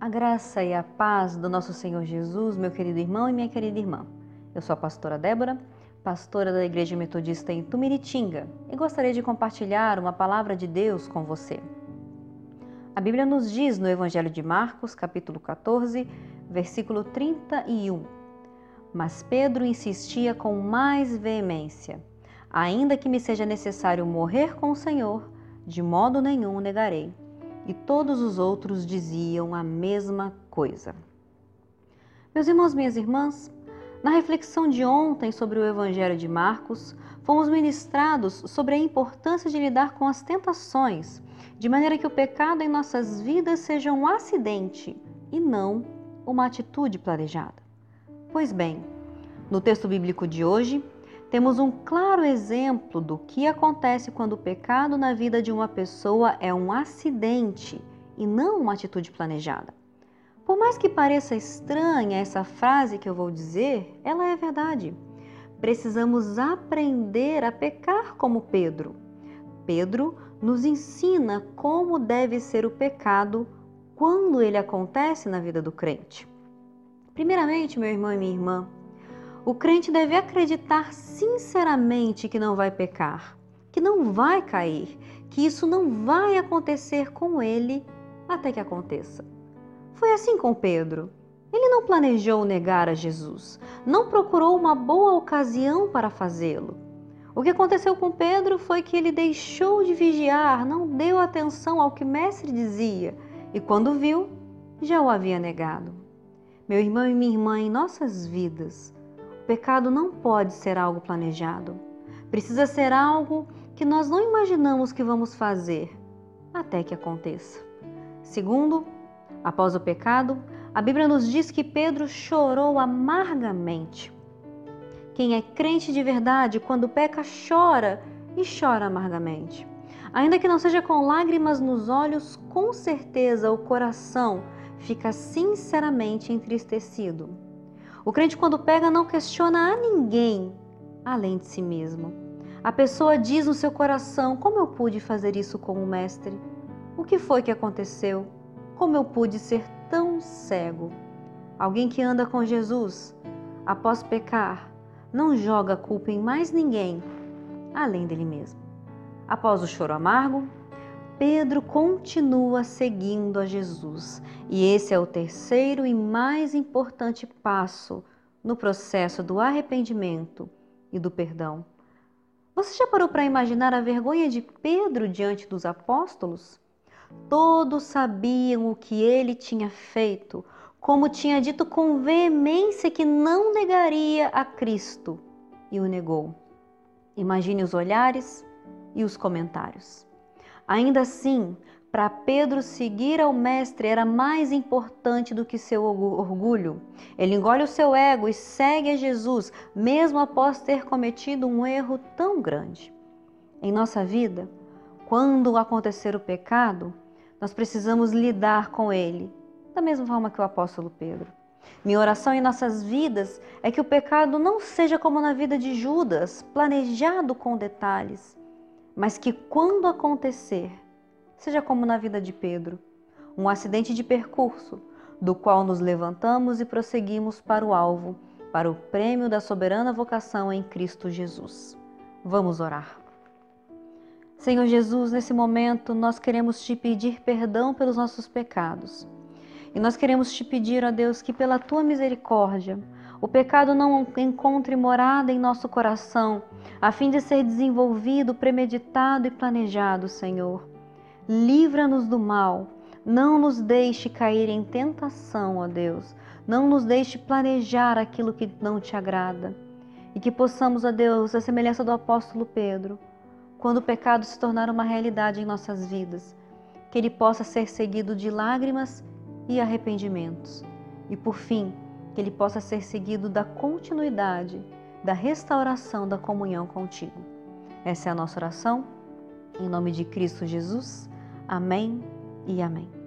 A graça e a paz do nosso Senhor Jesus, meu querido irmão e minha querida irmã. Eu sou a pastora Débora, pastora da Igreja Metodista em Tumiritinga, e gostaria de compartilhar uma palavra de Deus com você. A Bíblia nos diz no Evangelho de Marcos, capítulo 14, versículo 31. Mas Pedro insistia com mais veemência: Ainda que me seja necessário morrer com o Senhor, de modo nenhum negarei e todos os outros diziam a mesma coisa. Meus irmãos, minhas irmãs, na reflexão de ontem sobre o Evangelho de Marcos, fomos ministrados sobre a importância de lidar com as tentações, de maneira que o pecado em nossas vidas seja um acidente e não uma atitude planejada. Pois bem, no texto bíblico de hoje, temos um claro exemplo do que acontece quando o pecado na vida de uma pessoa é um acidente e não uma atitude planejada. Por mais que pareça estranha essa frase que eu vou dizer, ela é verdade. Precisamos aprender a pecar como Pedro. Pedro nos ensina como deve ser o pecado quando ele acontece na vida do crente. Primeiramente, meu irmão e minha irmã, o crente deve acreditar sinceramente que não vai pecar, que não vai cair, que isso não vai acontecer com ele até que aconteça. Foi assim com Pedro. Ele não planejou negar a Jesus, não procurou uma boa ocasião para fazê-lo. O que aconteceu com Pedro foi que ele deixou de vigiar, não deu atenção ao que mestre dizia e, quando viu, já o havia negado. Meu irmão e minha irmã, em nossas vidas, pecado não pode ser algo planejado. Precisa ser algo que nós não imaginamos que vamos fazer até que aconteça. Segundo, após o pecado, a Bíblia nos diz que Pedro chorou amargamente. Quem é crente de verdade, quando peca, chora e chora amargamente. Ainda que não seja com lágrimas nos olhos, com certeza o coração fica sinceramente entristecido. O crente, quando pega, não questiona a ninguém além de si mesmo. A pessoa diz no seu coração: Como eu pude fazer isso com o Mestre? O que foi que aconteceu? Como eu pude ser tão cego? Alguém que anda com Jesus, após pecar, não joga culpa em mais ninguém além dele mesmo. Após o choro amargo, Pedro continua seguindo a Jesus. E esse é o terceiro e mais importante passo no processo do arrependimento e do perdão. Você já parou para imaginar a vergonha de Pedro diante dos apóstolos? Todos sabiam o que ele tinha feito, como tinha dito com veemência que não negaria a Cristo, e o negou. Imagine os olhares e os comentários. Ainda assim, para Pedro seguir ao Mestre era mais importante do que seu orgulho. Ele engole o seu ego e segue a Jesus, mesmo após ter cometido um erro tão grande. Em nossa vida, quando acontecer o pecado, nós precisamos lidar com ele, da mesma forma que o apóstolo Pedro. Minha oração em nossas vidas é que o pecado não seja como na vida de Judas, planejado com detalhes, mas que quando acontecer, seja como na vida de Pedro, um acidente de percurso, do qual nos levantamos e prosseguimos para o alvo, para o prêmio da soberana vocação em Cristo Jesus. Vamos orar. Senhor Jesus, nesse momento nós queremos te pedir perdão pelos nossos pecados. E nós queremos te pedir, ó Deus, que pela tua misericórdia, o pecado não encontre morada em nosso coração, a fim de ser desenvolvido, premeditado e planejado, Senhor. Livra-nos do mal, não nos deixe cair em tentação, ó Deus. Não nos deixe planejar aquilo que não te agrada. E que possamos, ó Deus, a semelhança do apóstolo Pedro, quando o pecado se tornar uma realidade em nossas vidas, que ele possa ser seguido de lágrimas e arrependimentos. E por fim, que ele possa ser seguido da continuidade, da restauração da comunhão contigo. Essa é a nossa oração. Em nome de Cristo Jesus. Amém e amém.